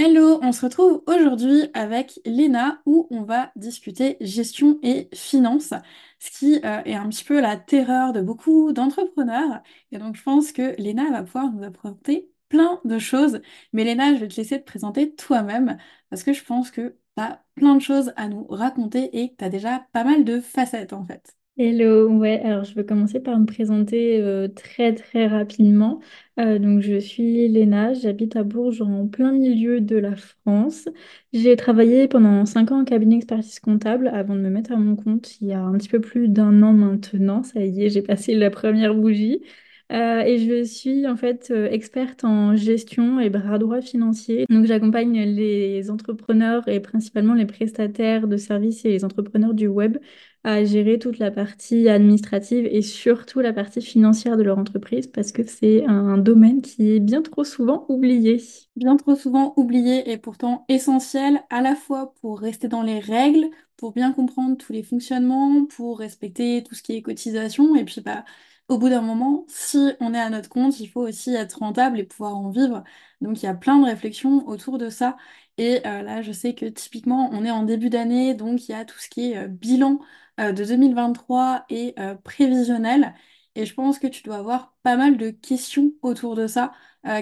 Hello, on se retrouve aujourd'hui avec Léna où on va discuter gestion et finance, ce qui euh, est un petit peu la terreur de beaucoup d'entrepreneurs. Et donc je pense que Léna va pouvoir nous apporter plein de choses. Mais Léna, je vais te laisser te présenter toi-même parce que je pense que tu as plein de choses à nous raconter et que tu déjà pas mal de facettes en fait. Hello, ouais, alors je vais commencer par me présenter euh, très très rapidement. Euh, donc je suis Léna, j'habite à Bourges en plein milieu de la France. J'ai travaillé pendant 5 ans en cabinet expertise comptable avant de me mettre à mon compte il y a un petit peu plus d'un an maintenant. Ça y est, j'ai passé la première bougie. Euh, et je suis en fait euh, experte en gestion et bras droit financier. Donc j'accompagne les entrepreneurs et principalement les prestataires de services et les entrepreneurs du web à gérer toute la partie administrative et surtout la partie financière de leur entreprise parce que c'est un domaine qui est bien trop souvent oublié. Bien trop souvent oublié et pourtant essentiel à la fois pour rester dans les règles, pour bien comprendre tous les fonctionnements, pour respecter tout ce qui est cotisation et puis bah au bout d'un moment, si on est à notre compte, il faut aussi être rentable et pouvoir en vivre. Donc il y a plein de réflexions autour de ça. Et euh, là, je sais que typiquement, on est en début d'année, donc il y a tout ce qui est euh, bilan euh, de 2023 et prévisionnel. Et je pense que tu dois avoir pas mal de questions autour de ça.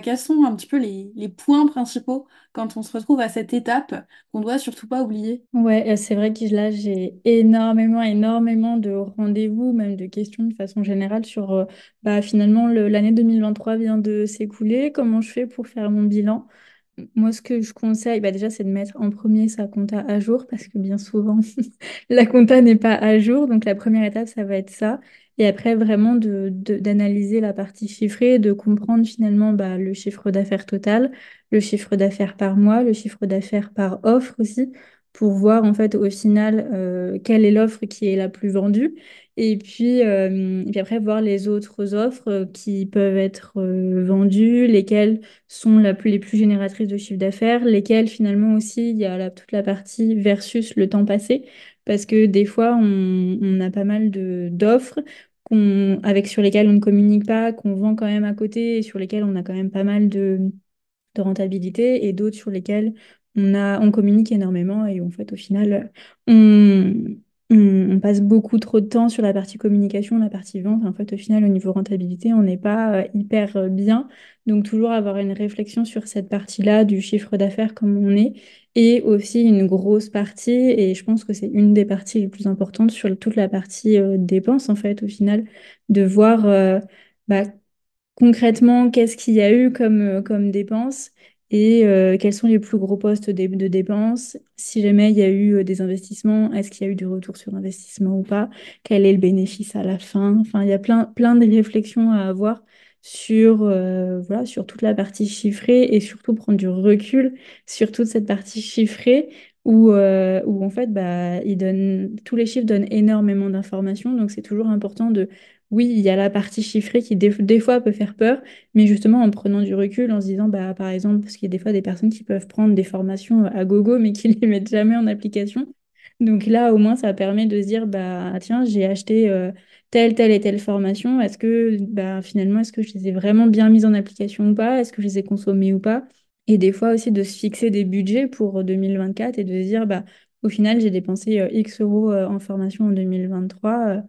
quels sont un petit peu les, points principaux quand on se retrouve à cette étape qu'on doit surtout pas oublier? Ouais, euh, c'est vrai que là, j'ai énormément, énormément de rendez-vous, même de questions de façon générale sur, euh, bah, finalement, le- l'année 2023 vient de s'écouler, comment je fais pour faire mon bilan? Moi, ce que je conseille, bah, déjà, c'est de mettre en premier sa compta à jour, parce que bien souvent, la compta n'est pas à jour. Donc, la première étape, ça va être ça. Et après, vraiment, de, de- d'analyser la partie chiffrée, de comprendre finalement bah, le chiffre d'affaires total, le chiffre d'affaires par mois, le chiffre d'affaires par offre aussi pour voir en fait au final euh, quelle est l'offre qui est la plus vendue. Et puis, euh, et puis après voir les autres offres euh, qui peuvent être euh, vendues, lesquelles sont la plus, les plus génératrices de chiffre d'affaires, lesquelles finalement aussi il y a toute la partie versus le temps passé. Parce que des fois on, on a pas mal de d'offres avec sur lesquelles on ne communique pas, qu'on vend quand même à côté et sur lesquelles on a quand même pas mal de rentabilité et d'autres sur lesquels on on communique énormément et en fait, au final, on, on, passe beaucoup trop de temps sur la partie communication, la partie vente. En fait, au final, au niveau rentabilité, on n'est pas euh, hyper euh, bien. Donc, toujours avoir une réflexion sur cette partie-là du chiffre d'affaires comme on est et aussi une grosse partie, et je pense que c'est une des parties les plus importantes sur toute la partie euh, dépenses, en fait, au final, de voir bah, Concrètement, qu'est-ce qu'il y a eu comme, comme dépenses et euh, quels sont les plus gros postes de, dépenses? Si jamais il y a eu euh, des investissements, est-ce qu'il y a eu du retour sur investissement ou pas? Quel est le bénéfice à la fin? Enfin, il y a plein, plein de réflexions à avoir sur, euh, voilà, sur toute la partie chiffrée et surtout prendre du recul sur toute cette partie chiffrée où, où en fait, bah, ils donnent, tous les chiffres donnent énormément d'informations. Donc, c'est toujours important de oui, il y a la partie chiffrée qui des, fois peut faire peur, mais justement en prenant du recul, en se disant, bah, par exemple, parce qu'il y a des fois des personnes qui peuvent prendre des formations à gogo, mais qui ne les mettent jamais en application. Donc là, au moins, ça permet de se dire, bah, tiens, j'ai acheté euh, telle, telle et telle formation. Est-ce que bah, finalement, est-ce que je les ai vraiment bien mises en application ou pas? Est-ce que je les ai consommées ou pas? Et des fois aussi de se fixer des budgets pour 2024 et de se dire, bah, au final, j'ai dépensé euh, X euros euh, en formation en 2023.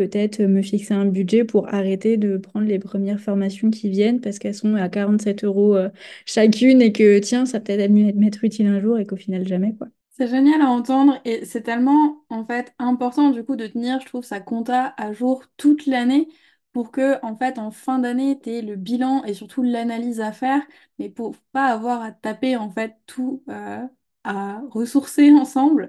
Peut-être me fixer un budget pour arrêter de prendre les premières formations qui viennent parce qu'elles sont à 47 euros euh, chacune et que, tiens, ça peut-être m'être utile un jour et qu'au final, jamais, quoi. C'est génial à entendre et c'est tellement en fait important du coup de tenir, je trouve, sa compta à jour toute l'année pour que en fait en fin d'année tu aies le bilan et surtout l'analyse à faire, mais pour pas avoir à taper en fait tout euh, à ressourcer ensemble,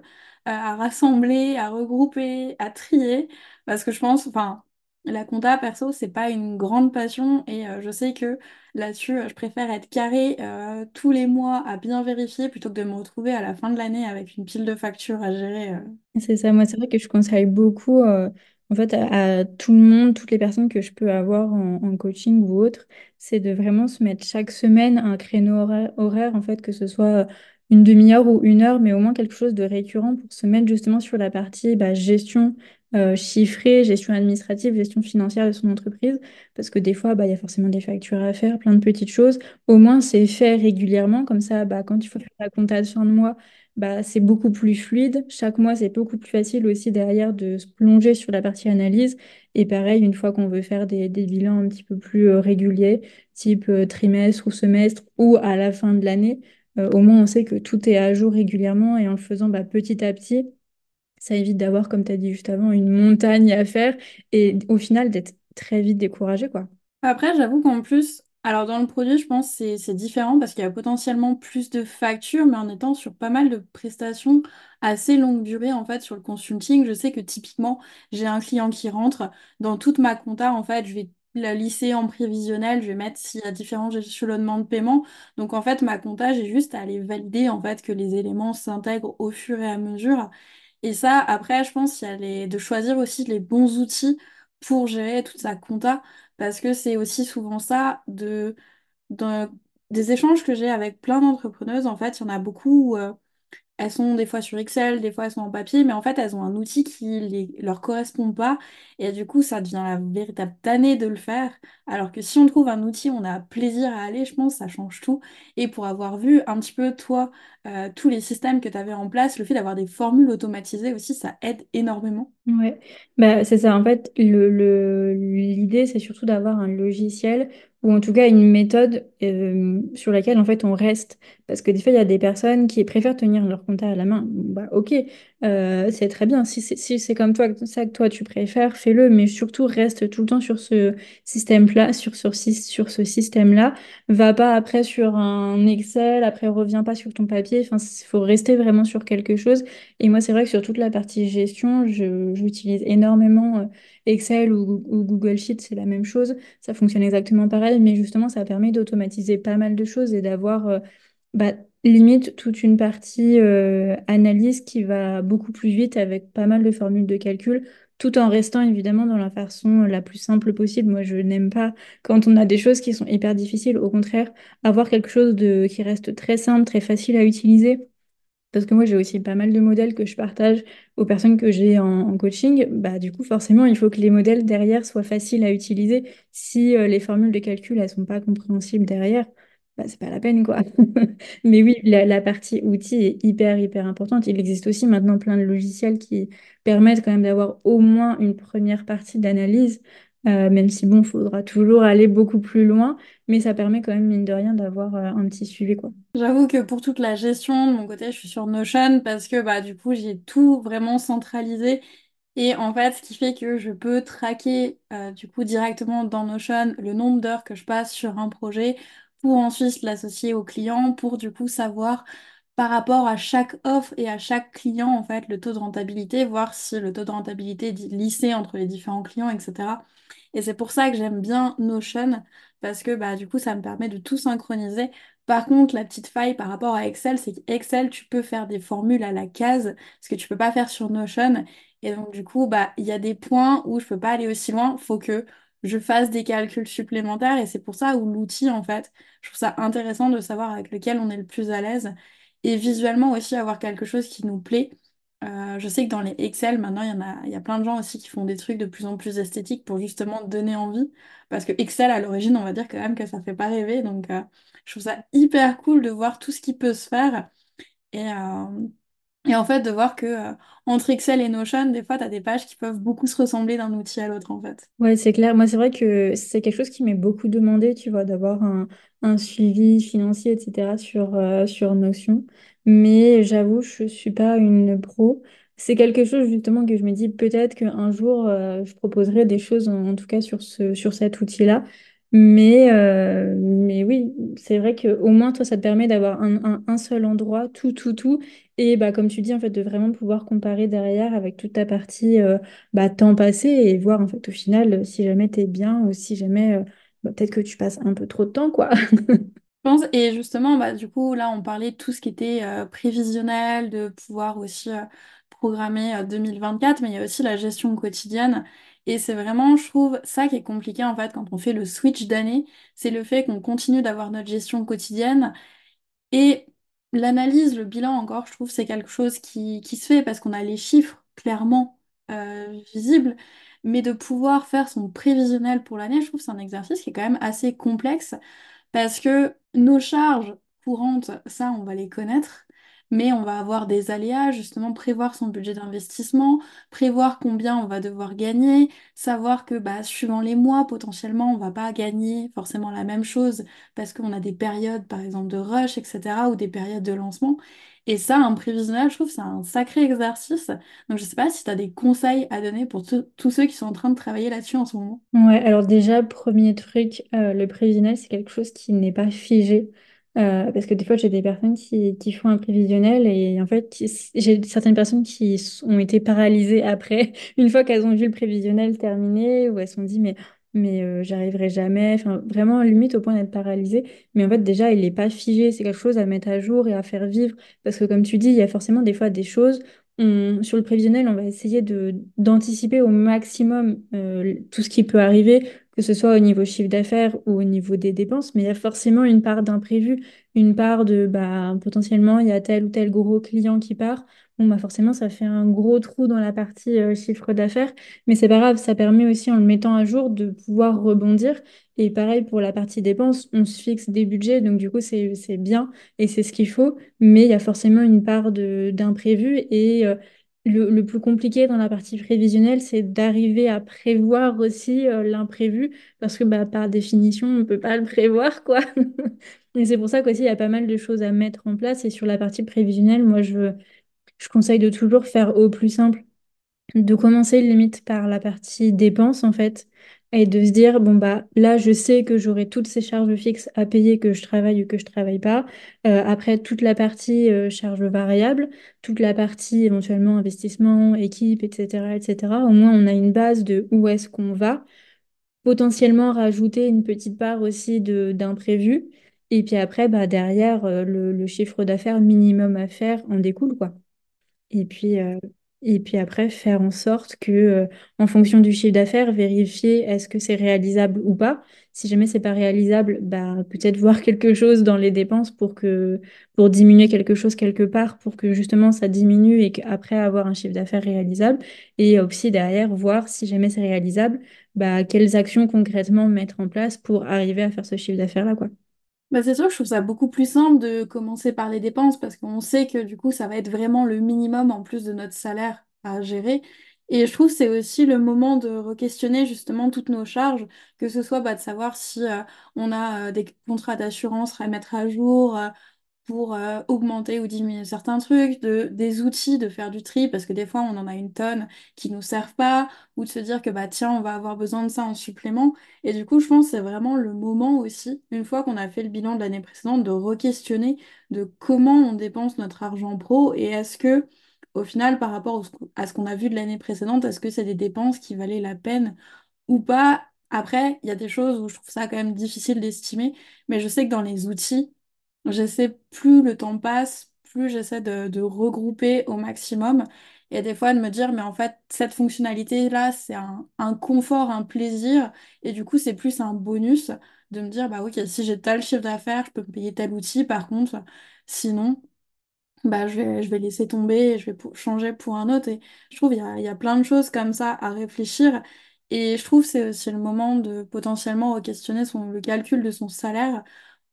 euh, à rassembler, à regrouper, à trier, parce que je pense, enfin la compta perso c'est pas une grande passion et euh, je sais que Là-dessus, euh, je préfère être carré euh, tous les mois à bien vérifier plutôt que de me retrouver à la fin de l'année avec une pile de factures à gérer. C'est ça, moi c'est vrai que je conseille beaucoup en fait à, tout le monde, toutes les personnes que je peux avoir en, coaching ou autre, c'est de vraiment se mettre chaque semaine un créneau horaire, horaire, en fait que ce soit une demi-heure ou une heure, mais au moins quelque chose de récurrent pour se mettre justement sur la partie bah, gestion euh, gestion administrative, gestion financière de son entreprise, parce que des fois, bah, il y a forcément des factures à faire, plein de petites choses. Au moins, c'est fait régulièrement, comme ça, bah, quand il faut faire la compta de fin de mois, bah, c'est beaucoup plus fluide. Chaque mois, c'est beaucoup plus facile aussi derrière de se plonger sur la partie analyse. Et pareil, une fois qu'on veut faire des, des bilans un petit peu plus euh, réguliers, type euh, trimestre ou semestre, ou à la fin de l'année, euh, au moins on sait que tout est à jour régulièrement et en le faisant bah, petit à petit, ça évite d'avoir, comme tu as dit juste avant, une montagne à faire et au final d'être très vite découragé, quoi. Après, j'avoue qu'en plus, alors dans le produit, je pense que c'est différent parce qu'il y a potentiellement plus de factures, mais en étant sur pas mal de prestations assez longue durée, en fait, sur le consulting, je sais que typiquement, j'ai un client qui rentre, dans toute ma compta, en fait, je vais la lisser en prévisionnel, je vais mettre s'il y a différents échelonnements de paiement. Donc, en fait, ma compta, j'ai juste à aller valider, en fait, que les éléments s'intègrent au fur et à mesure. Et ça, après, je pense qu'il y a les... de choisir aussi les bons outils pour gérer toute sa compta. Parce que c'est aussi souvent ça de, de- des échanges que j'ai avec plein d'entrepreneuses. En fait, il y en a beaucoup euh, elles sont des fois sur Excel, des fois elles sont en papier, mais en fait, elles ont un outil qui les, leur correspond pas. Et du coup, ça devient la véritable tannée de le faire. Alors que si on trouve un outil, on a plaisir à aller, je pense, ça change tout. Et pour avoir vu un petit peu, toi, euh, tous les systèmes que tu avais en place, le fait d'avoir des formules automatisées aussi, ça aide énormément. Ouais, bah, c'est ça. En fait, l'idée, c'est surtout d'avoir un logiciel ou en tout cas une méthode euh, sur laquelle en fait on reste. Parce que des fois, il y a des personnes qui préfèrent tenir leur compta à la main. Bah, ok, euh, c'est très bien. Si c'est si comme toi, ça que toi tu préfères, fais-le. Mais surtout, reste tout le temps sur ce système-là, sur, sur, sur ce système-là. Va pas après sur un Excel, après reviens pas sur ton papier. Enfin, il faut rester vraiment sur quelque chose. Et moi, c'est vrai que sur toute la partie gestion, je, j'utilise énormément euh, Excel ou, ou Google Sheet, c'est la même chose. Ça fonctionne exactement pareil, mais justement, ça permet d'automatiser pas mal de choses et d'avoir euh, bah, limite toute une partie euh, analyse qui va beaucoup plus vite avec pas mal de formules de calcul, tout en restant évidemment dans la façon la plus simple possible. Moi, je n'aime pas quand on a des choses qui sont hyper difficiles. Au contraire, avoir quelque chose de, qui reste très simple, très facile à utiliser parce que moi, j'ai aussi pas mal de modèles que je partage aux personnes que j'ai en, coaching. Bah, du coup, forcément, il faut que les modèles derrière soient faciles à utiliser. Si euh, les formules de calcul, elles sont pas compréhensibles derrière, bah, c'est pas la peine, quoi. Mais oui, la, partie outils est hyper, hyper importante. Il existe aussi maintenant plein de logiciels qui permettent quand même d'avoir au moins une première partie d'analyse, euh, même si, bon, il faudra toujours aller beaucoup plus loin. Mais ça permet quand même, mine de rien, d'avoir euh, un petit suivi, quoi. J'avoue que pour toute la gestion, de mon côté, je suis sur Notion parce que bah, du coup, j'ai tout vraiment centralisé. Et en fait, ce qui fait que je peux traquer euh, du coup directement dans Notion le nombre d'heures que je passe sur un projet pour ensuite l'associer au client pour du coup savoir par rapport à chaque offre et à chaque client en fait le taux de rentabilité, voir si le taux de rentabilité est lissé entre les différents clients, etc. Et c'est pour ça que j'aime bien Notion parce que bah, du coup, ça me permet de tout synchroniser. Par contre, la petite faille par rapport à Excel, c'est qu'Excel, tu peux faire des formules à la case, ce que tu peux pas faire sur Notion. Et donc, du coup, bah, il y a des points où je peux pas aller aussi loin. Faut que je fasse des calculs supplémentaires. Et c'est pour ça où l'outil, en fait, je trouve ça intéressant de savoir avec lequel on est le plus à l'aise. Et visuellement aussi, avoir quelque chose qui nous plaît. Euh, je sais que dans les Excel, maintenant, il y en a, il y a plein de gens aussi qui font des trucs de plus en plus esthétiques pour justement donner envie. Parce que Excel, à l'origine, on va dire quand même que ça fait pas rêver. Donc, euh, je trouve ça hyper cool de voir tout ce qui peut se faire. Et, euh, et en fait, de voir que euh, entre Excel et Notion, des fois, tu as des pages qui peuvent beaucoup se ressembler d'un outil à l'autre, en fait. Ouais, c'est clair. Moi, c'est vrai que c'est quelque chose qui m'est beaucoup demandé, tu vois, d'avoir un, suivi financier, etc. sur, euh, sur Notion. Mais j'avoue, je suis pas une pro. C'est quelque chose justement que je me dis peut-être qu'un jour, euh, je proposerai des choses, en, tout cas sur cet outil-là. Mais, euh, mais oui, c'est vrai qu'au moins, toi, ça te permet d'avoir un, seul endroit, tout, tout, tout. Et bah, comme tu dis, en fait, de vraiment pouvoir comparer derrière avec toute ta partie. euh, bah, temps passé et voir en fait au final euh, si jamais t'es bien ou si jamais bah, peut-être que tu passes un peu trop de temps quoi. Je pense, et justement, bah, du coup, là, on parlait de tout ce qui était prévisionnel, de pouvoir aussi programmer euh, 2024, mais il y a aussi la gestion quotidienne. Et c'est vraiment, je trouve, ça qui est compliqué, en fait, quand on fait le switch d'année, c'est le fait qu'on continue d'avoir notre gestion quotidienne. Et l'analyse, le bilan, encore, je trouve, c'est quelque chose qui, qui se fait parce qu'on a les chiffres, clairement, euh, visible, mais de pouvoir faire son prévisionnel pour l'année, je trouve c'est un exercice qui est quand même assez complexe parce que nos charges courantes, ça, on va les connaître, mais on va avoir des aléas, justement, prévoir son budget d'investissement, prévoir combien on va devoir gagner, savoir que bah, suivant les mois, potentiellement, on va pas gagner forcément la même chose parce qu'on a des périodes, par exemple, de rush, etc., ou des périodes de lancement. Et ça, un prévisionnel, je trouve, c'est un sacré exercice. Donc, je sais pas si tu as des conseils à donner pour tous tous ceux qui sont en train de travailler là-dessus en ce moment. Ouais, alors déjà, premier truc, euh, le prévisionnel, c'est quelque chose qui n'est pas figé. Euh, parce que des fois, j'ai des personnes qui, qui font un prévisionnel et en fait, j'ai certaines personnes qui ont été paralysées après, une fois qu'elles ont vu le prévisionnel terminé, où elles se sont dit, mais, mais euh, j'arriverai jamais. Enfin, vraiment, limite au point d'être paralysée. Mais en fait, déjà, il n'est pas figé. C'est quelque chose à mettre à jour et à faire vivre. Parce que comme tu dis, il y a forcément des fois des choses sur le prévisionnel, on va essayer de d'anticiper au maximum euh, tout ce qui peut arriver, que ce soit au niveau chiffre d'affaires ou au niveau des dépenses, mais il y a forcément une part d'imprévu, une part de bah, potentiellement il y a tel ou tel gros client qui part. Bon, bah forcément, ça fait un gros trou dans la partie euh, chiffre d'affaires, mais c'est pas grave, ça permet aussi en le mettant à jour de pouvoir rebondir. Et pareil pour la partie dépenses, on se fixe des budgets, donc du coup, c'est bien et c'est ce qu'il faut mais il y a forcément une part d'imprévu et euh, le, plus compliqué dans la partie prévisionnelle, c'est d'arriver à prévoir aussi euh, l'imprévu parce que bah, par définition, on ne peut pas le prévoir, quoi. Et c'est pour ça qu'aussi, il y a pas mal de choses à mettre en place. Et sur la partie prévisionnelle, moi, je, je conseille de toujours faire au plus simple de commencer limite par la partie dépenses en fait et de se dire bon bah là je sais que j'aurai toutes ces charges fixes à payer que je travaille ou que je travaille pas. Euh, après toute la partie euh, charges variables toute la partie éventuellement investissement équipe etc etc au moins on a une base de où est-ce qu'on va potentiellement rajouter une petite part aussi de d'imprévu. Et puis après bah derrière euh, le, le chiffre d'affaires minimum à faire en découle quoi. Et puis, euh, et puis après, faire en sorte que, euh, en fonction du chiffre d'affaires, vérifier est-ce que c'est réalisable ou pas. Si jamais c'est pas réalisable, bah, peut-être voir quelque chose dans les dépenses pour que, pour diminuer quelque chose quelque part, pour que justement ça diminue et qu'après avoir un chiffre d'affaires réalisable. Et aussi derrière, voir si jamais c'est réalisable, bah, quelles actions concrètement mettre en place pour arriver à faire ce chiffre d'affaires-là, quoi. Bah, c'est sûr, je trouve ça beaucoup plus simple de commencer par les dépenses parce qu'on sait que du coup, ça va être vraiment le minimum en plus de notre salaire à gérer. Et je trouve que c'est aussi le moment de re-questionner justement toutes nos charges, que ce soit bah, de savoir si euh, on a euh, des contrats d'assurance à mettre à jour, euh, pour euh, augmenter ou diminuer certains trucs, de, des outils, de faire du tri, parce que des fois on en a une tonne qui nous servent pas, ou de se dire que bah tiens, on va avoir besoin de ça en supplément. Et du coup, je pense que c'est vraiment le moment aussi, une fois qu'on a fait le bilan de l'année précédente, de re-questionner de comment on dépense notre argent pro et est-ce que, au final, par rapport à ce qu'on a vu de l'année précédente, est-ce que c'est des dépenses qui valaient la peine ou pas? Après, il y a des choses où je trouve ça quand même difficile d'estimer, mais je sais que dans les outils, J'essaie, plus le temps passe, plus j'essaie de, regrouper au maximum et des fois de me dire, mais en fait, cette fonctionnalité-là, c'est un, confort, un plaisir et du coup, c'est plus un bonus de me dire, bah ok, si j'ai tel chiffre d'affaires, je peux me payer tel outil, par contre, sinon bah, je vais, je vais laisser tomber et je vais changer pour un autre. Et je trouve qu'il y a, il y a plein de choses comme ça à réfléchir. Et je trouve c'est aussi le moment de potentiellement questionner son, le calcul de son salaire,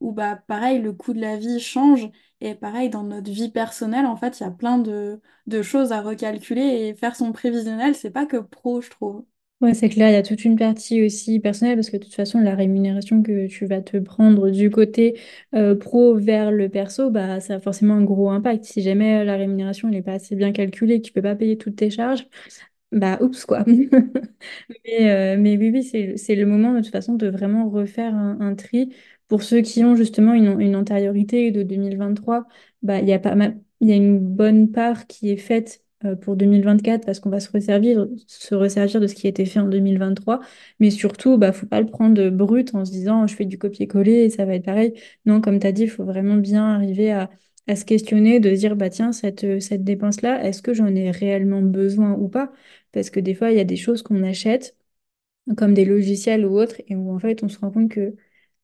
où bah, pareil, le coût de la vie change. Et pareil, dans notre vie personnelle, en fait, il y a plein de, choses à recalculer. Et faire son prévisionnel, c'est pas que pro, je trouve. Ouais, c'est clair, il y a toute une partie aussi personnelle parce que de toute façon, la rémunération que tu vas te prendre du côté euh, pro vers le perso, bah, ça a forcément un gros impact. Si jamais la rémunération n'est pas assez bien calculée, que tu peux pas payer toutes tes charges, bah oups quoi. Mais, euh, mais oui, oui, c'est, c'est le moment de toute façon de vraiment refaire un, tri. Pour ceux qui ont justement une, une antériorité de 2023, bah, il y a pas mal- il y a une bonne part qui est faite euh, pour 2024 parce qu'on va se resservir, se resservir de ce qui a été fait en 2023. Mais surtout, bah, faut pas le prendre brut en se disant je fais du copier-coller et ça va être pareil. Non, comme tu as dit, il faut vraiment bien arriver à, à se questionner, de se dire bah, tiens, cette, cette dépense-là, est-ce que j'en ai réellement besoin ou pas? Parce que des fois, il y a des choses qu'on achète, comme des logiciels ou autres, et où en fait, on se rend compte que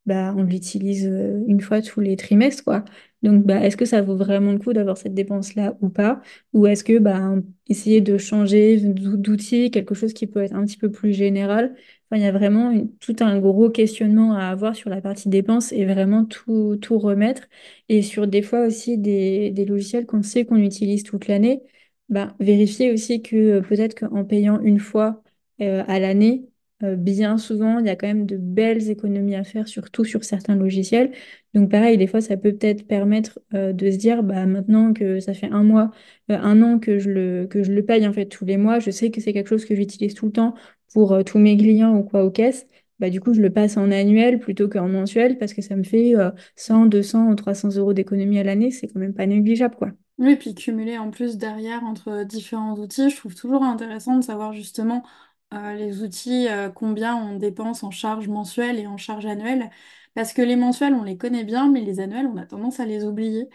bah, on l'utilise euh, une fois tous les trimestres, quoi. Donc, bah, est-ce que ça vaut vraiment le coup d'avoir cette dépense-là ou pas? Ou est-ce que bah, essayer de changer d'outil, quelque chose qui peut être un petit peu plus général? Il y a vraiment tout un gros questionnement à avoir sur la partie dépenses et vraiment tout, remettre. Et sur des fois aussi des, logiciels qu'on sait qu'on utilise toute l'année, bah, vérifier aussi que euh, peut-être qu'en payant une fois euh, à l'année, bien souvent, il y a quand même de belles économies à faire, surtout sur certains logiciels. Donc pareil, des fois, ça peut peut-être permettre euh, de se dire, bah, maintenant que ça fait un mois, euh, un an que je le, que je le paye en fait tous les mois, je sais que c'est quelque chose que j'utilise tout le temps pour euh, tous mes clients ou quoi aux caisses. Bah, du coup, je le passe en annuel plutôt qu'en mensuel parce que ça me fait euh, 100, 200 ou 300 euros d'économie à l'année. C'est quand même pas négligeable, quoi. Oui, puis cumuler en plus derrière entre différents outils, je trouve toujours intéressant de savoir justement euh, les outils, euh, combien on dépense en charge mensuelle et en charge annuelle. Parce que les mensuels, on les connaît bien, mais les annuels, on a tendance à les oublier.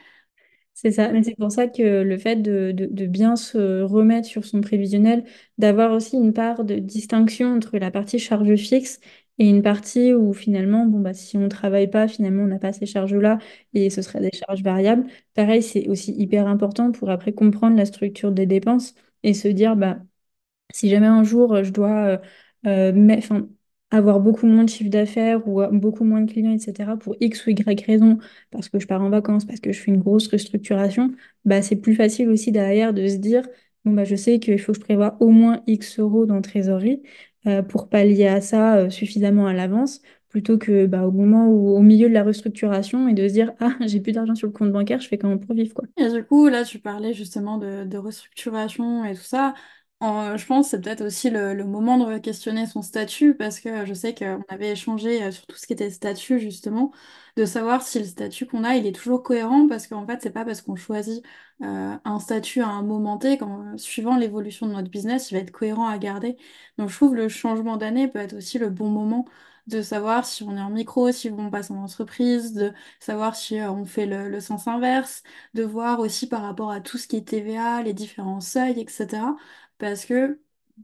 C'est ça, mais c'est pour ça que le fait de, bien se remettre sur son prévisionnel, d'avoir aussi une part de distinction entre la partie charge fixe et une partie où finalement, bon, bah, si on ne travaille pas, finalement, on n'a pas ces charges-là et ce seraient des charges variables. Pareil, c'est aussi hyper important pour après comprendre la structure des dépenses et se dire, bah, si jamais un jour euh, je dois euh, euh, avoir beaucoup moins de chiffre d'affaires ou beaucoup moins de clients, etc., pour X ou Y raison, parce que je pars en vacances, parce que je fais une grosse restructuration, bah, c'est plus facile aussi derrière de se dire, bon, bah, je sais qu'il faut que je prévoie au moins X euros dans trésorerie pour pallier à ça suffisamment à l'avance, plutôt que bah, au moment où, au milieu de la restructuration et de se dire, ah, j'ai plus d'argent sur le compte bancaire, je fais comment pour vivre, quoi. Et du coup, là, tu parlais justement de, de restructuration et tout ça. Je pense que c'est peut-être aussi le, moment de questionner son statut parce que je sais qu'on avait échangé euh, sur tout ce qui était statut, justement, de savoir si le statut qu'on a, il est toujours cohérent parce qu'en fait, c'est pas parce qu'on choisit euh, un statut à un moment T, quand, suivant l'évolution de notre business, il va être cohérent à garder. Donc, je trouve le changement d'année peut être aussi le bon moment de savoir si on est en micro, si on passe en entreprise, de savoir si euh, on fait le sens inverse de voir aussi par rapport à tout ce qui est TVA, les différents seuils, etc. Parce que,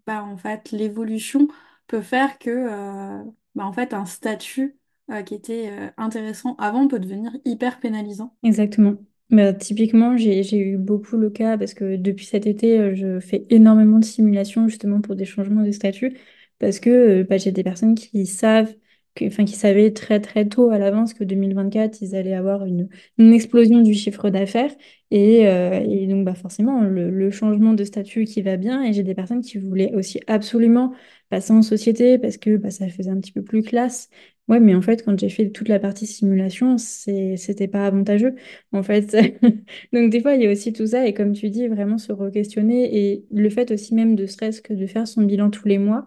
bah, en fait, l'évolution peut faire que, euh, bah, en fait, un statut euh, qui était euh, intéressant avant peut devenir hyper pénalisant. Exactement. Bah, typiquement, j'ai, eu beaucoup le cas parce que depuis cet été, je fais énormément de simulations justement pour des changements de statut parce que bah, j'ai des personnes qui savent, que, enfin, qui savaient très très tôt à l'avance que 2024, ils allaient avoir une, une explosion du chiffre d'affaires et, euh, et donc bah, forcément le, le changement de statut qui va bien et j'ai des personnes qui voulaient aussi absolument passer en société parce que bah, ça faisait un petit peu plus classe. Ouais, mais en fait, quand j'ai fait toute la partie simulation, c'était pas avantageux, en fait. Donc, des fois, il y a aussi tout ça, et comme tu dis, vraiment se re-questionner, et le fait aussi même de serait-ce que de faire son bilan tous les mois,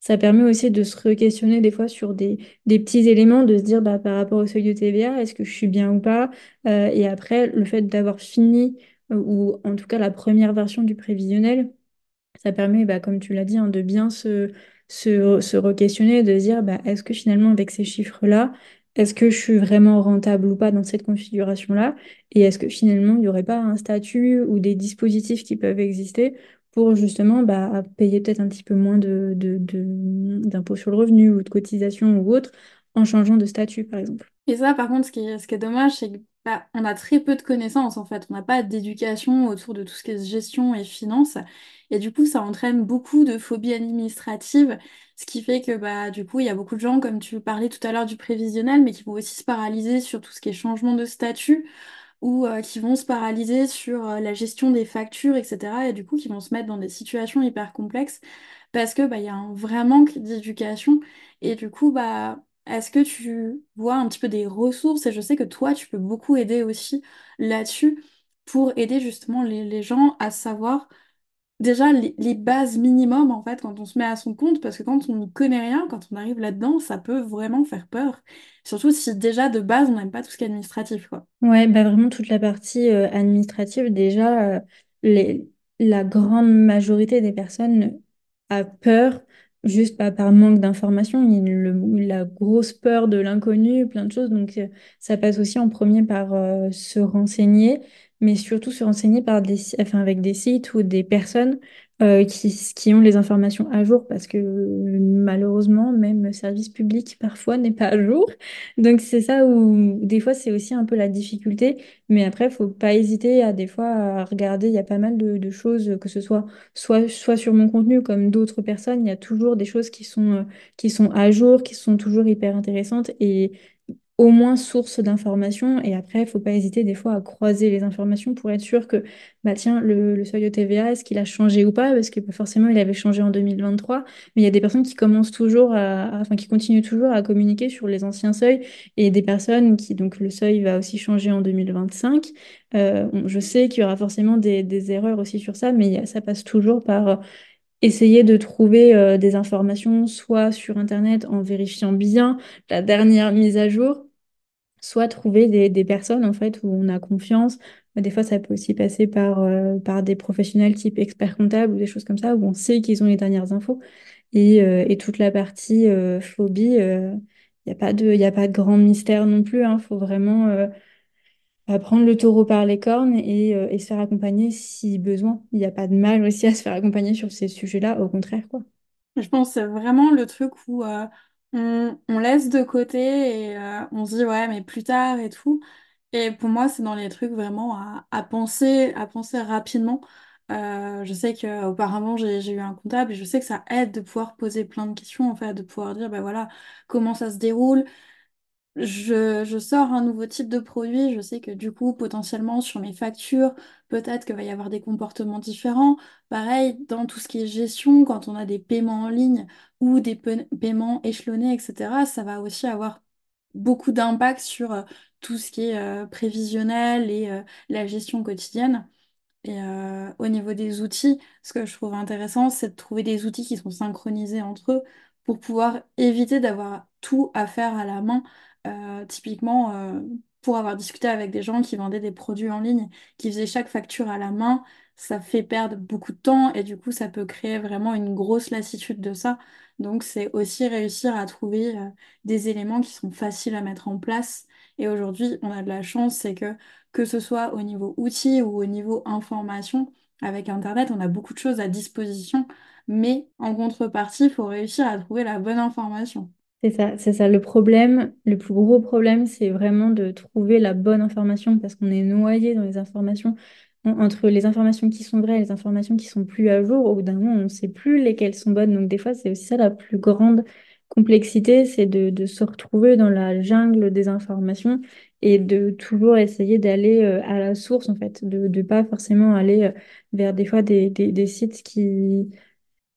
ça permet aussi de se re-questionner des fois sur des, petits éléments, de se dire, bah, par rapport au seuil de TVA, est-ce que je suis bien ou pas? Euh, et après, le fait d'avoir fini, euh, ou en tout cas la première version du prévisionnel, ça permet, bah, comme tu l'as dit, hein, de bien se, se, se re-questionner, de se dire, bah, est-ce que finalement, avec ces chiffres-là, est-ce que je suis vraiment rentable ou pas dans cette configuration-là? Et est-ce que finalement, il n'y aurait pas un statut ou des dispositifs qui peuvent exister pour justement bah, payer peut-être un petit peu moins de, de, de- d'impôts sur le revenu ou de cotisation ou autre en changeant de statut, par exemple. Et ça, par contre, ce qui est, ce qui est dommage, c'est que bah, on a très peu de connaissances en fait. On n'a pas d'éducation autour de tout ce qui est gestion et finance. Et du coup, ça entraîne beaucoup de phobies administratives, ce qui fait que bah, du coup, il y a beaucoup de gens, comme tu parlais tout à l'heure du prévisionnel, mais qui vont aussi se paralyser sur tout ce qui est changement de statut ou euh, qui vont se paralyser sur euh, la gestion des factures, etc. Et du coup, qui vont se mettre dans des situations hyper complexes parce que bah, y a un vrai manque d'éducation. Et du coup, bah, est-ce que tu vois un petit peu des ressources? Et je sais que toi, tu peux beaucoup aider aussi là-dessus pour aider justement les gens à savoir déjà les, bases minimum en fait quand on se met à son compte, parce que quand on n'y connaît rien, quand on arrive là-dedans, ça peut vraiment faire peur. Surtout si déjà de base on n'aime pas tout ce qui est administratif, quoi. Ouais, bah vraiment toute la partie euh, administrative, déjà, euh, la grande majorité des personnes a peur, juste par manque d'information, le- la grosse peur de l'inconnu, plein de choses. Donc, euh, ça passe aussi en premier par euh, se renseigner, mais surtout se renseigner par des, avec des sites ou des personnes euh, qui, qui ont les informations à jour parce que euh, malheureusement, même le service public parfois n'est pas à jour. Donc c'est ça où des fois c'est aussi un peu la difficulté. Mais après, faut pas hésiter à des fois à regarder. Il y a pas mal de, de choses, que ce soit, soit soit sur mon contenu comme d'autres personnes, il y a toujours des choses qui sont, euh, qui sont à jour, qui sont toujours hyper intéressantes. Et au moins source d'informations. Et après, il faut pas hésiter des fois à croiser les informations pour être sûr que, bah tiens, le, seuil de TVA, est-ce qu'il a changé ou pas? Parce que bah, forcément, il avait changé en 2023. Mais il y a des personnes qui commencent toujours à, enfin, qui continuent toujours à communiquer sur les anciens seuils et des personnes qui, donc, le seuil va aussi changer en 2025. Euh, je sais qu'il y aura forcément des, erreurs aussi sur ça, mais ça passe toujours par euh, essayer de trouver euh, des informations, soit sur Internet en vérifiant bien la dernière mise à jour, soit trouver des, personnes en fait où on a confiance. Des fois, ça peut aussi passer par, euh, par des professionnels type expert comptable ou des choses comme ça où on sait qu'ils ont les dernières infos. Et, euh, et toute la partie euh, phobie, il n'y a pas de, y a pas de grand mystère non plus. Il faut vraiment prendre le taureau par les cornes et, et se faire accompagner si besoin. Il n'y a pas de mal aussi à se faire accompagner sur ces sujets-là, au contraire, quoi. Je pense vraiment le truc où on, laisse de côté et euh, on se dit ouais mais plus tard et tout. Et pour moi c'est dans les trucs vraiment à, penser, à penser rapidement. Euh, je sais qu'auparavant j'ai eu un comptable et je sais que ça aide de pouvoir poser plein de questions en fait, de pouvoir dire bah voilà comment ça se déroule, je, sors un nouveau type de produit, je sais que du coup, potentiellement sur mes factures, peut-être qu'il va y avoir des comportements différents. Pareil, dans tout ce qui est gestion, quand on a des paiements en ligne ou des paiements échelonnés, etc., ça va aussi avoir beaucoup d'impact sur euh, tout ce qui est euh, prévisionnel et euh, la gestion quotidienne. Et au niveau des outils, ce que je trouve intéressant, c'est de trouver des outils qui sont synchronisés entre eux pour pouvoir éviter d'avoir tout à faire à la main. Euh, typiquement, euh, pour avoir discuté avec des gens qui vendaient des produits en ligne, qui faisaient chaque facture à la main, ça fait perdre beaucoup de temps et du coup, ça peut créer vraiment une grosse lassitude de ça. Donc, c'est aussi réussir à trouver euh, des éléments qui sont faciles à mettre en place. Et aujourd'hui, on a de la chance, c'est que que ce soit au niveau outils ou au niveau information. Avec Internet, on a beaucoup de choses à disposition, mais en contrepartie, il faut réussir à trouver la bonne information. C'est ça, c'est ça. Le problème, le plus gros problème, c'est vraiment de trouver la bonne information parce qu'on est noyé dans les informations, en- entre les informations qui sont vraies et les informations qui sont plus à jour. Au bout d'un moment, on ne sait plus lesquelles sont bonnes. Donc, des fois, c'est aussi ça la plus grande complexité, c'est de, de se retrouver dans la jungle des informations et de toujours essayer d'aller euh, à la source, en fait, de ne pas forcément aller euh, vers des fois des sites qui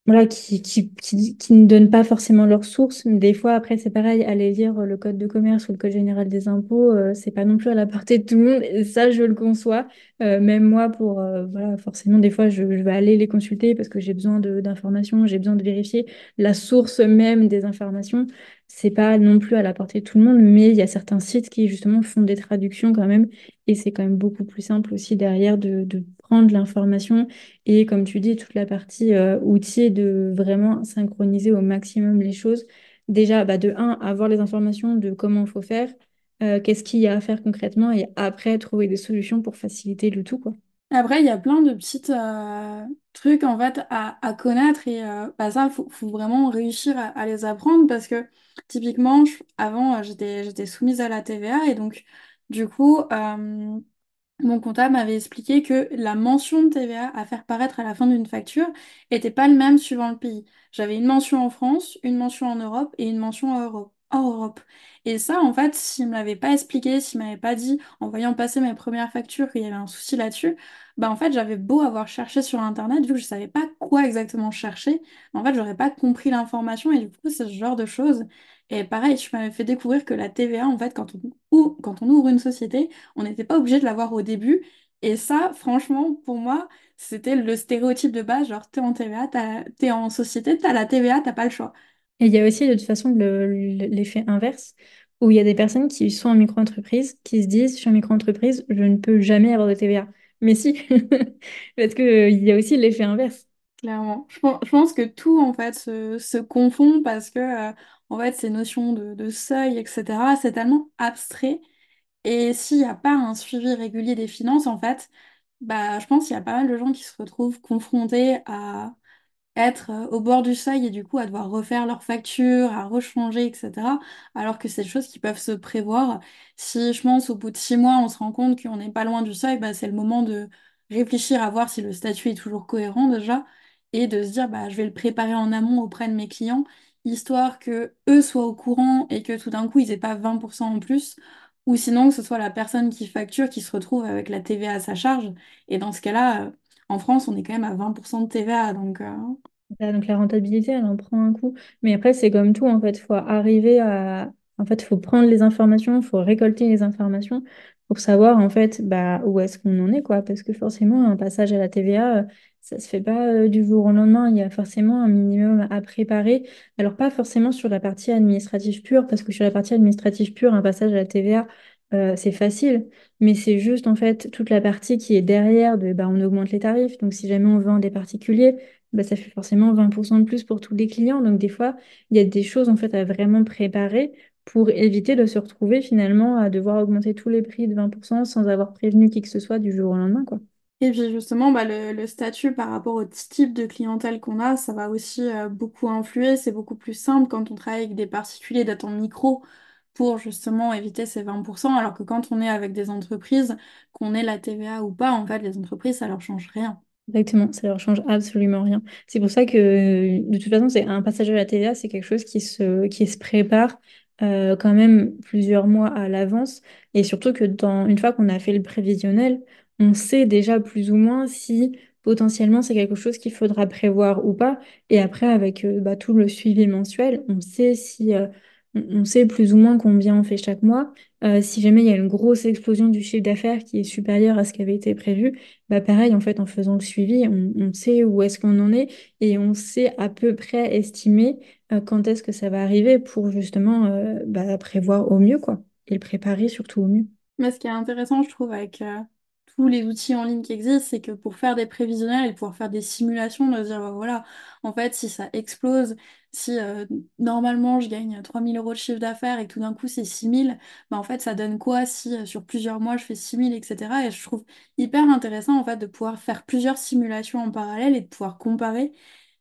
voilà, qui, qui, qui, qui ne donnent pas forcément leurs sources. Mais Des fois, après, c'est pareil, aller lire le code de commerce ou le code général des impôts, euh, c'est pas non plus à la portée de tout le monde. Ça, je le conçois. Euh, même moi, pour, euh, voilà, forcément, des fois, je, je vais aller les consulter parce que j'ai besoin d'informations, j'ai besoin de vérifier la source même des informations. C'est pas non plus à la portée de tout le monde, mais il y a certains sites qui, justement, font des traductions quand même. Et c'est quand même beaucoup plus simple aussi derrière de, de prendre l'information et comme tu dis, toute la partie euh, outils de vraiment synchroniser au maximum les choses. Déjà, bah, de un, avoir les informations de comment il faut faire, euh, qu'est-ce qu'il y a à faire concrètement, et après, trouver des solutions pour faciliter le tout, quoi. Après, il y a plein de petits euh, trucs en fait à, connaître et euh, bah, ça, faut, vraiment réussir à, les apprendre parce que typiquement, avant, j'étais, j'étais soumise à la TVA et donc du coup, Mon comptable m'avait expliqué que la mention de TVA à faire paraître à la fin d'une facture n'était pas le même suivant le pays. J'avais une mention en France, une mention en Europe et une mention en Europe. hors Europe. Et ça, en fait, s'il me l'avait pas expliqué, s'il m'avait pas dit en voyant passer mes premières factures qu'il y avait un souci là-dessus, bah en fait, j'avais beau avoir cherché sur Internet, vu que je savais pas quoi exactement chercher, en fait, j'aurais pas compris l'information et du coup, c'est ce genre de choses. Et pareil, tu m'avais fait découvrir que la TVA, en fait, quand on, ou, quand on ouvre une société, on n'était pas obligé de l'avoir au début. Et ça, franchement, pour moi, c'était le stéréotype de base, genre t'es en TVA, t'es en société, t'as la TVA, t'as pas le choix. Et il y a aussi de toute façon le- le- l'effet inverse, où il y a des personnes qui sont en micro-entreprise, qui se disent, je suis en micro-entreprise, je ne peux jamais avoir de TVA. Mais si, parce qu'il y a aussi l'effet inverse. Clairement. Je pense, je pense que tout en fait se, se confond parce que euh, en fait ces notions de, seuil, etc., c'est tellement abstrait. Et s'il n'y a pas un suivi régulier des finances, en fait, Bah, je pense qu'il y a pas mal de gens qui se retrouvent confrontés à être euh, au bord du seuil et du coup à devoir refaire leurs factures, à rechanger, etc. Alors que c'est des choses qui peuvent se prévoir. Si je pense au bout de six mois, on se rend compte qu'on n'est pas loin du seuil, bah, c'est le moment de réfléchir à voir si le statut est toujours cohérent déjà et de se dire bah, je vais le préparer en amont auprès de mes clients, histoire que eux soient au courant et que tout d'un coup ils n'aient pas 20% en plus. Ou sinon que ce soit la personne qui facture qui se retrouve avec la TVA à sa charge. Et dans ce cas-là, euh, en France, on est quand même à 20% de TVA. Donc, euh, Ah, Donc la rentabilité, elle en prend un coup. Mais après, c'est comme tout, en fait, faut arriver à... En fait, il faut prendre les informations, il faut récolter les informations pour savoir, en fait, bah, où est-ce qu'on en est, quoi. Parce que forcément, un passage à la TVA, euh, ça se fait pas euh, du jour au lendemain. Il y a forcément un minimum à préparer. Alors, pas forcément sur la partie administrative pure, parce que sur la partie administrative pure, un passage à la TVA, euh, c'est facile. Mais c'est juste, en fait, toute la partie qui est derrière de, bah, on augmente les tarifs. Donc, si jamais on vend des particuliers, bah, ça fait forcément 20% de plus pour tous les clients. Donc des fois, il y a des choses en fait à vraiment préparer pour éviter de se retrouver finalement à devoir augmenter tous les prix de 20% sans avoir prévenu qui que ce soit du jour au lendemain, quoi. Et puis justement, bah, le, le statut par rapport au type de clientèle qu'on a, ça va aussi euh, beaucoup influer. C'est beaucoup plus simple quand on travaille avec des particuliers d'attente micro pour justement éviter ces 20%, alors que quand on est avec des entreprises, qu'on ait la TVA ou pas, en fait, les entreprises, ça leur change rien. Exactement, ça leur change absolument rien. C'est pour ça que de toute façon, c'est un passage à la TVA, c'est quelque chose qui se, qui se prépare euh, quand même plusieurs mois à l'avance. Et surtout que dans, une fois qu'on a fait le prévisionnel, on sait déjà plus ou moins si potentiellement c'est quelque chose qu'il faudra prévoir ou pas. Et après, avec euh, bah, tout le suivi mensuel, on sait si euh, on sait plus ou moins combien on fait chaque mois. Euh, si jamais il y a une grosse explosion du chiffre d'affaires qui est supérieure à ce qui avait été prévu, bah pareil, en fait, en faisant le suivi, on, sait où est-ce qu'on en est et on sait à peu près estimer euh, quand est-ce que ça va arriver pour justement euh, bah, prévoir au mieux, quoi, et le préparer surtout au mieux. Mais ce qui est intéressant, je trouve, avec euh, les outils en ligne qui existent, c'est que pour faire des prévisionnels et pouvoir faire des simulations, de se dire, bah, voilà, en fait, si ça explose, si euh, normalement je gagne 3000 euros de chiffre d'affaires et tout d'un coup c'est 6000, bah, en fait, ça donne quoi si euh, sur plusieurs mois je fais 6000, etc. Et je trouve hyper intéressant, en fait, de pouvoir faire plusieurs simulations en parallèle et de pouvoir comparer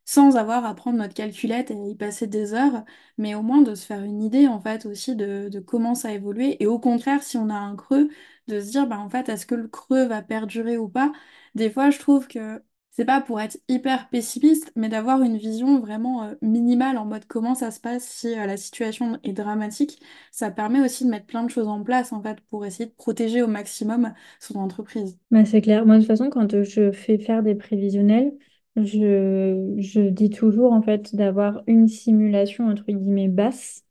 sans avoir à prendre notre calculette et y passer des heures, mais au moins de se faire une idée en fait aussi de, de comment ça évolue. Et au contraire, si on a un creux, de se dire bah en fait est-ce que le creux va perdurer ou pas? Des fois, je trouve que c'est pas pour être hyper pessimiste, mais d'avoir une vision vraiment euh, minimale en mode comment ça se passe si euh, la situation est dramatique, ça permet aussi de mettre plein de choses en place en fait pour essayer de protéger au maximum son entreprise. Bah, c'est clair. Moi, de toute façon, quand je fais faire des prévisionnels, je, je dis toujours en fait d'avoir une simulation entre guillemets basse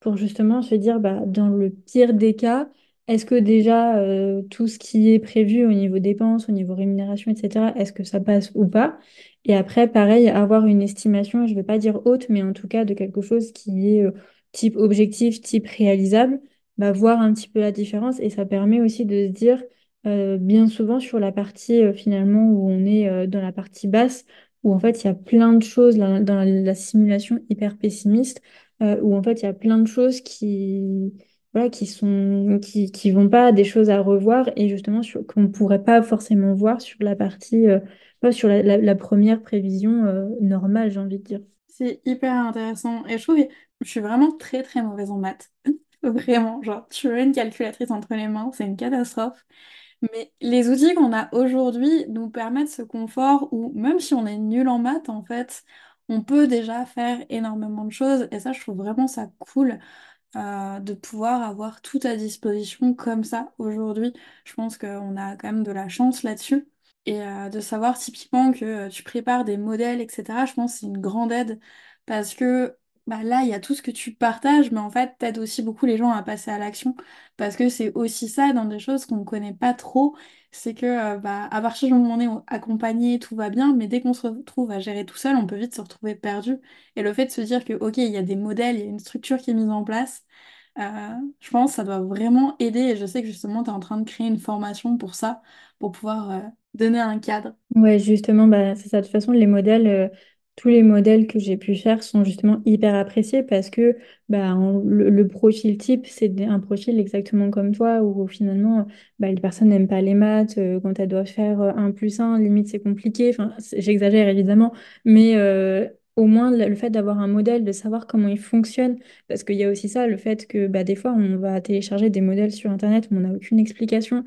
pour justement se dire, bah, dans le pire des cas, est-ce que déjà euh, tout ce qui est prévu au niveau dépenses, au niveau rémunération, etc., est-ce que ça passe ou pas? Et après, pareil, avoir une estimation, je ne vais pas dire haute, mais en tout cas de quelque chose qui est euh, type objectif, type réalisable, bah, voir un petit peu la différence. Et ça permet aussi de se dire, euh, bien souvent sur la partie euh, finalement où on est euh, dans la partie basse, où en fait il y a plein de choses dans, la simulation hyper pessimiste où en fait il y a plein de choses qui voilà qui sont qui, qui vont pas des choses à revoir et justement qu'on pourrait pas forcément voir sur la partie sur la, la- première prévision normale j'ai envie de dire C'est hyper intéressant. Et je trouve que je suis vraiment très très mauvaise en maths. Vraiment, genre, tu as une calculatrice entre les mains, c'est une catastrophe. Mais les outils qu'on a aujourd'hui nous permettent ce confort où même si on est nul en maths, en fait, on peut déjà faire énormément de choses. Et ça, je trouve vraiment ça cool euh, de pouvoir avoir tout à disposition comme ça aujourd'hui. Je pense qu'on a quand même de la chance là-dessus. Et euh, de savoir typiquement que euh, tu prépares des modèles, etc., je pense que c'est une grande aide parce que bah, là, il y a tout ce que tu partages, mais en fait, t'aides aussi beaucoup les gens à passer à l'action parce que c'est aussi ça dans des choses qu'on ne connaît pas trop. C'est que euh, bah, à partir du moment où on est accompagné, tout va bien, mais dès qu'on se retrouve à gérer tout seul, on peut vite se retrouver perdu. Et le fait de se dire que, ok, il y a des modèles, il y a une structure qui est mise en place, euh, je pense que ça doit vraiment aider. Et je sais que justement, tu es en train de créer une formation pour ça, pour pouvoir euh, donner un cadre. Ouais, justement, bah, c'est ça. De toute façon, les modèles, tous les modèles que j'ai pu faire sont justement hyper appréciés parce que bah, le, profil type, c'est un profil exactement comme toi où finalement bah, les personnes n'aiment pas les maths, euh, quand elles doivent faire euh, un plus un, limite c'est compliqué. Enfin, j'exagère évidemment, mais euh, au moins le fait d'avoir un modèle, de savoir comment il fonctionne, parce qu'il y a aussi ça, le fait que bah, des fois on va télécharger des modèles sur Internet où on n'a aucune explication.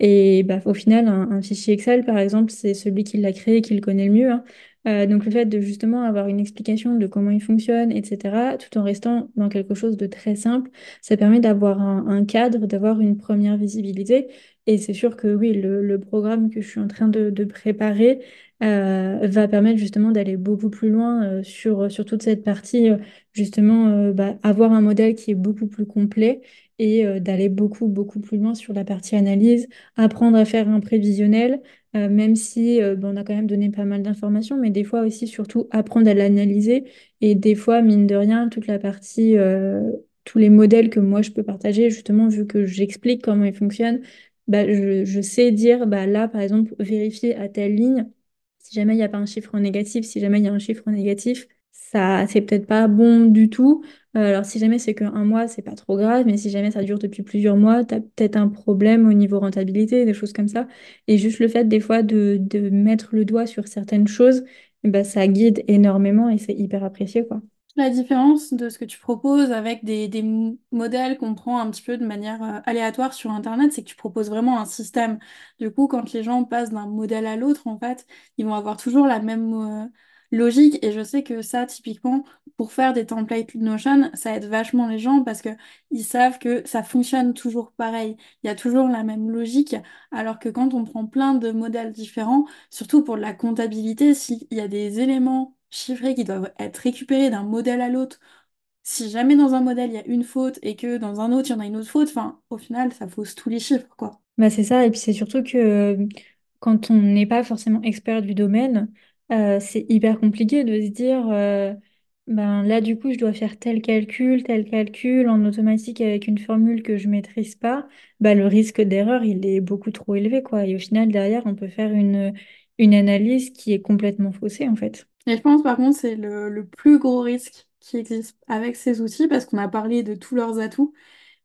Et bah, au final, un, fichier Excel, par exemple, c'est celui qui l'a créé qui le connaît le mieux. hein. Euh, donc le fait de justement avoir une explication de comment il fonctionne, etc., tout en restant dans quelque chose de très simple, ça permet d'avoir un cadre, d'avoir une première visibilité. Et c'est sûr que oui, le, programme que je suis en train de, préparer euh, va permettre justement d'aller beaucoup plus loin euh, sur, sur toute cette partie, euh, justement, bah, avoir un modèle qui est beaucoup plus complet et d'aller beaucoup, beaucoup plus loin sur la partie analyse, apprendre à faire un prévisionnel même si bon, on a quand même donné pas mal d'informations, mais des fois aussi, surtout, apprendre à l'analyser. Et des fois, mine de rien, toute la partie, tous les modèles que moi je peux partager, justement, vu que j'explique comment ils fonctionnent, bah, je, sais dire, bah, là, par exemple, vérifier à telle ligne, si jamais il n'y a pas un chiffre négatif, si jamais il y a un chiffre négatif, ça, c'est peut-être pas bon du tout. Euh, alors, si jamais c'est qu'un mois, c'est pas trop grave, mais si jamais ça dure depuis plusieurs mois, tu as peut-être un problème au niveau rentabilité, des choses comme ça. Et juste le fait des fois de, mettre le doigt sur certaines choses, ben, ça guide énormément et c'est hyper apprécié, quoi. La différence de ce que tu proposes avec des, modèles qu'on prend un petit peu de manière euh, aléatoire sur Internet, c'est que tu proposes vraiment un système. Du coup, quand les gens passent d'un modèle à l'autre, en fait, ils vont avoir toujours la même euh, logique. Et je sais que ça, typiquement, pour faire des templates Notion, ça aide vachement les gens parce que ils savent que ça fonctionne toujours pareil. Il y a toujours la même logique. Alors que quand on prend plein de modèles différents, surtout pour la comptabilité, s'il y a des éléments chiffrés qui doivent être récupérés d'un modèle à l'autre, si jamais dans un modèle il y a une faute et que dans un autre il y en a une autre faute, au final, ça fausse tous les chiffres, quoi. Bah, c'est ça, et puis c'est surtout que euh, quand on n'est pas forcément expert du domaine, euh, c'est hyper compliqué de se dire, euh, ben là du coup je dois faire tel calcul, tel calcul en automatique avec une formule que je maîtrise pas, bah, le risque d'erreur il est beaucoup trop élevé quoi. Et au final derrière on peut faire une, une analyse qui est complètement faussée en fait. Et je pense par contre c'est le, le plus gros risque qui existe avec ces outils parce qu'on a parlé de tous leurs atouts,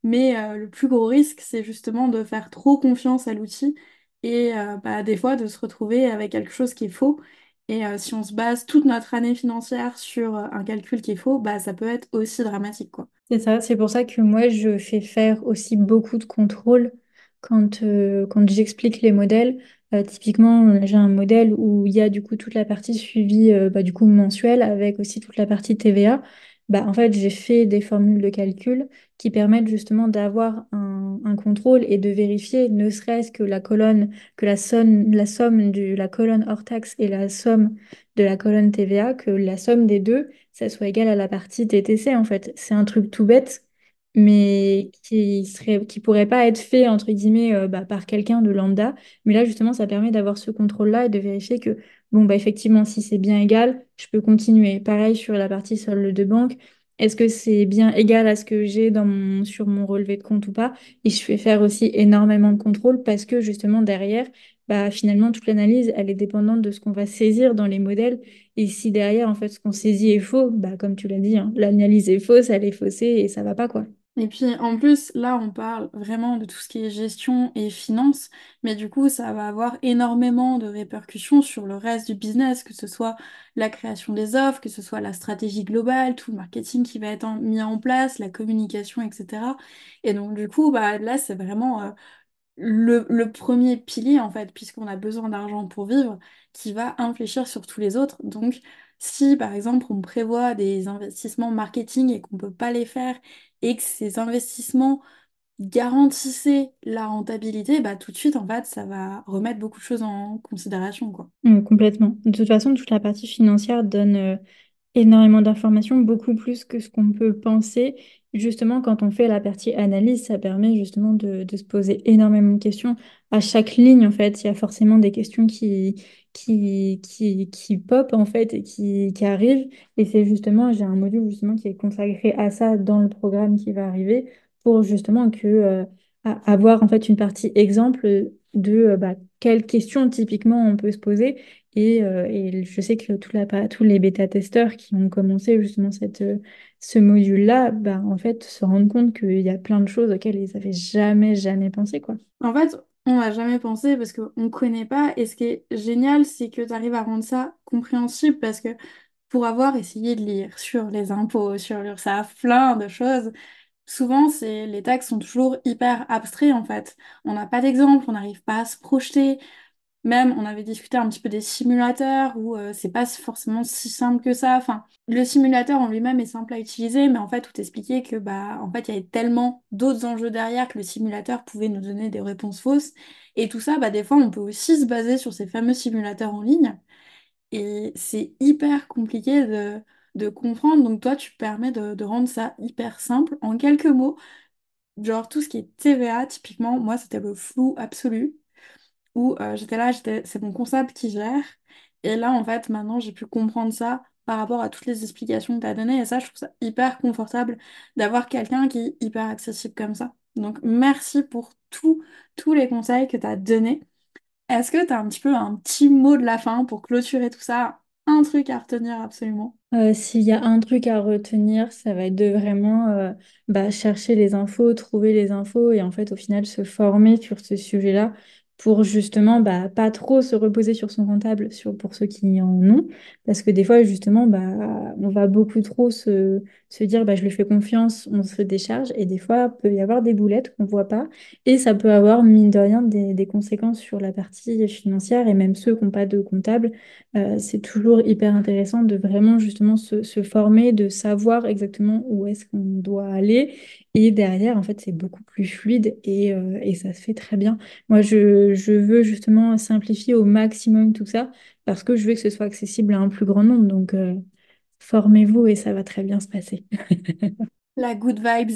mais euh, le plus gros risque c'est justement de faire trop confiance à l'outil et euh, bah, des fois de se retrouver avec quelque chose qui est faux. Et euh, si on se base toute notre année financière sur un calcul qui est faux, bah, ça peut être aussi dramatique, quoi. C'est ça, c'est pour ça que moi je fais faire aussi beaucoup de contrôles quand, euh, quand j'explique les modèles. Euh, typiquement, j'ai un modèle où il y a du coup toute la partie suivie euh, bah, du coup mensuelle avec aussi toute la partie TVA. Bah, en fait, j'ai fait des formules de calcul qui permettent justement d'avoir un, un contrôle et de vérifier ne serait-ce que la colonne, que la somme, la somme de la colonne hors taxe et la somme de la colonne TVA, que la somme des deux ça soit égal à la partie TTC en fait. C'est un truc tout bête, mais qui serait, qui pourrait pas être fait entre guillemets euh, bah, par quelqu'un de lambda. Mais là justement, ça permet d'avoir ce contrôle-là et de vérifier que bon bah effectivement, si c'est bien égal, je peux continuer. Pareil sur la partie solde de banque. Est-ce que c'est bien égal à ce que j'ai dans mon, sur mon relevé de compte ou pas? Et je fais faire aussi énormément de contrôles parce que justement derrière, bah, finalement, toute l'analyse, elle est dépendante de ce qu'on va saisir dans les modèles. Et si derrière, en fait, ce qu'on saisit est faux, bah, comme tu l'as dit, hein, l'analyse est fausse, elle est faussée et ça va pas, quoi. Et puis en plus, là, on parle vraiment de tout ce qui est gestion et finance, mais du coup, ça va avoir énormément de répercussions sur le reste du business, que ce soit la création des offres, que ce soit la stratégie globale, tout le marketing qui va être mis en place, la communication, etc. Et donc, du coup, bah, là, c'est vraiment euh, le, le premier pilier, en fait, puisqu'on a besoin d'argent pour vivre, qui va infléchir sur tous les autres. Donc, si par exemple on prévoit des investissements marketing et qu'on ne peut pas les faire, et que ces investissements garantissaient la rentabilité, bah tout de suite, en fait, ça va remettre beaucoup de choses en considération, quoi. Mm, complètement. De toute façon, toute la partie financière donne euh, énormément d'informations, beaucoup plus que ce qu'on peut penser. Justement, quand on fait la partie analyse, ça permet justement de, de se poser énormément de questions. À chaque ligne, en fait, il y a forcément des questions qui, qui, qui, qui pop, en fait, et qui, qui arrivent. Et c'est justement, j'ai un module justement qui est consacré à ça dans le programme qui va arriver pour justement que, euh, avoir en fait une partie exemple de euh, bah, quelles questions typiquement on peut se poser. Et, euh, et je sais que tout la, tous les bêta-testeurs qui ont commencé justement cette, ce module-là, bah, en fait, se rendent compte qu'il y a plein de choses auxquelles ils n'avaient jamais, jamais pensé, quoi. En fait, on n'a jamais pensé parce qu'on ne connaît pas. Et ce qui est génial, c'est que tu arrives à rendre ça compréhensible parce que pour avoir essayé de lire sur les impôts, sur l'URSSAF, plein de choses, souvent c'est les textes sont toujours hyper abstraits en fait. On n'a pas d'exemple, on n'arrive pas à se projeter. Même, on avait discuté un petit peu des simulateurs où euh, c'est pas forcément si simple que ça. Enfin, le simulateur en lui-même est simple à utiliser, mais en fait, tout expliquait que bah, en fait, il y avait tellement d'autres enjeux derrière que le simulateur pouvait nous donner des réponses fausses. Et tout ça, bah, des fois, on peut aussi se baser sur ces fameux simulateurs en ligne. Et c'est hyper compliqué de, de comprendre. Donc, toi, tu permets de, de rendre ça hyper simple en quelques mots. Genre, tout ce qui est TVA, typiquement, moi, c'était le flou absolu où euh, j'étais là, c'est mon comptable qui gère. Et là, en fait, maintenant, j'ai pu comprendre ça par rapport à toutes les explications que tu as données. Et ça, je trouve ça hyper confortable d'avoir quelqu'un qui est hyper accessible comme ça. Donc, merci pour tous tous les conseils que tu as donnés. Est-ce que tu as un petit peu un petit mot de la fin pour clôturer tout ça? Un truc à retenir absolument. Euh, s'il y a un truc à retenir, ça va être de vraiment euh, bah, chercher les infos, trouver les infos et en fait au final se former sur ce sujet-là pour justement bah, pas trop se reposer sur son comptable sur, pour ceux qui en ont. Parce que des fois, justement, bah, on va beaucoup trop se, dire bah, je lui fais confiance, on se décharge. Et des fois, il peut y avoir des boulettes qu'on ne voit pas. Et ça peut avoir, mine de rien, des, des conséquences sur la partie financière. Et même ceux qui n'ont pas de comptable, euh, c'est toujours hyper intéressant de vraiment justement se, se former, de savoir exactement où est-ce qu'on doit aller. Et derrière, en fait, c'est beaucoup plus fluide et, euh, et ça se fait très bien. Moi, je, je veux justement simplifier au maximum tout ça parce que je veux que ce soit accessible à un plus grand nombre. Donc, euh, formez-vous et ça va très bien se passer. La good vibes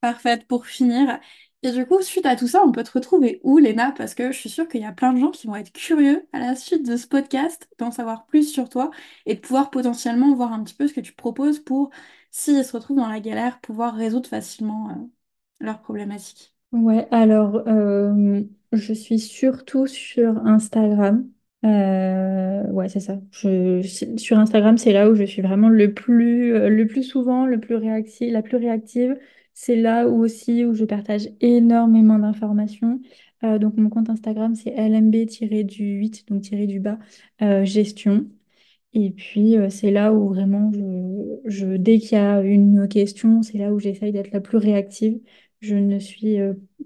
parfaite pour finir. Et du coup, suite à tout ça, on peut te retrouver où, Léna? Parce que je suis sûre qu'il y a plein de gens qui vont être curieux à la suite de ce podcast, d'en savoir plus sur toi et de pouvoir potentiellement voir un petit peu ce que tu proposes pour, s'ils se retrouvent dans la galère, pouvoir résoudre facilement euh, leurs problématiques. Ouais, alors euh, je suis surtout sur Instagram. Euh, ouais, c'est ça. Sur Instagram, c'est là où je suis vraiment le plus, le plus souvent, le plus la plus réactive. C'est là où aussi où je partage énormément d'informations. Euh, donc mon compte Instagram, c'est lmb-du8, donc tiré du bas, euh, gestion. Et puis, euh, c'est là où vraiment, je, je- dès qu'il y a une question, c'est là où j'essaye d'être la plus réactive. Je ne suis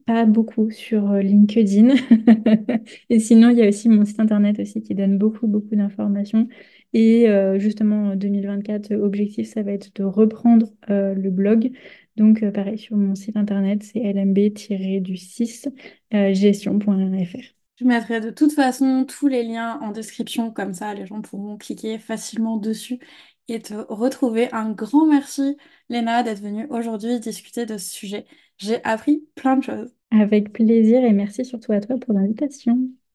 pas beaucoup sur LinkedIn. Et sinon, il y a aussi mon site internet aussi qui donne beaucoup, beaucoup d'informations. Et euh, justement, en 2024, euh, objectif, ça va être de reprendre euh, le blog. Donc, euh, pareil, sur mon site internet, c'est lmb-du6 euh, gestion.fr. Je mettrai de toute façon tous les liens en description, comme ça les gens pourront cliquer facilement dessus et te retrouver. Un grand merci, Léna, d'être venue aujourd'hui discuter de ce sujet. J'ai appris plein de choses. Avec plaisir et merci surtout à toi pour l'invitation.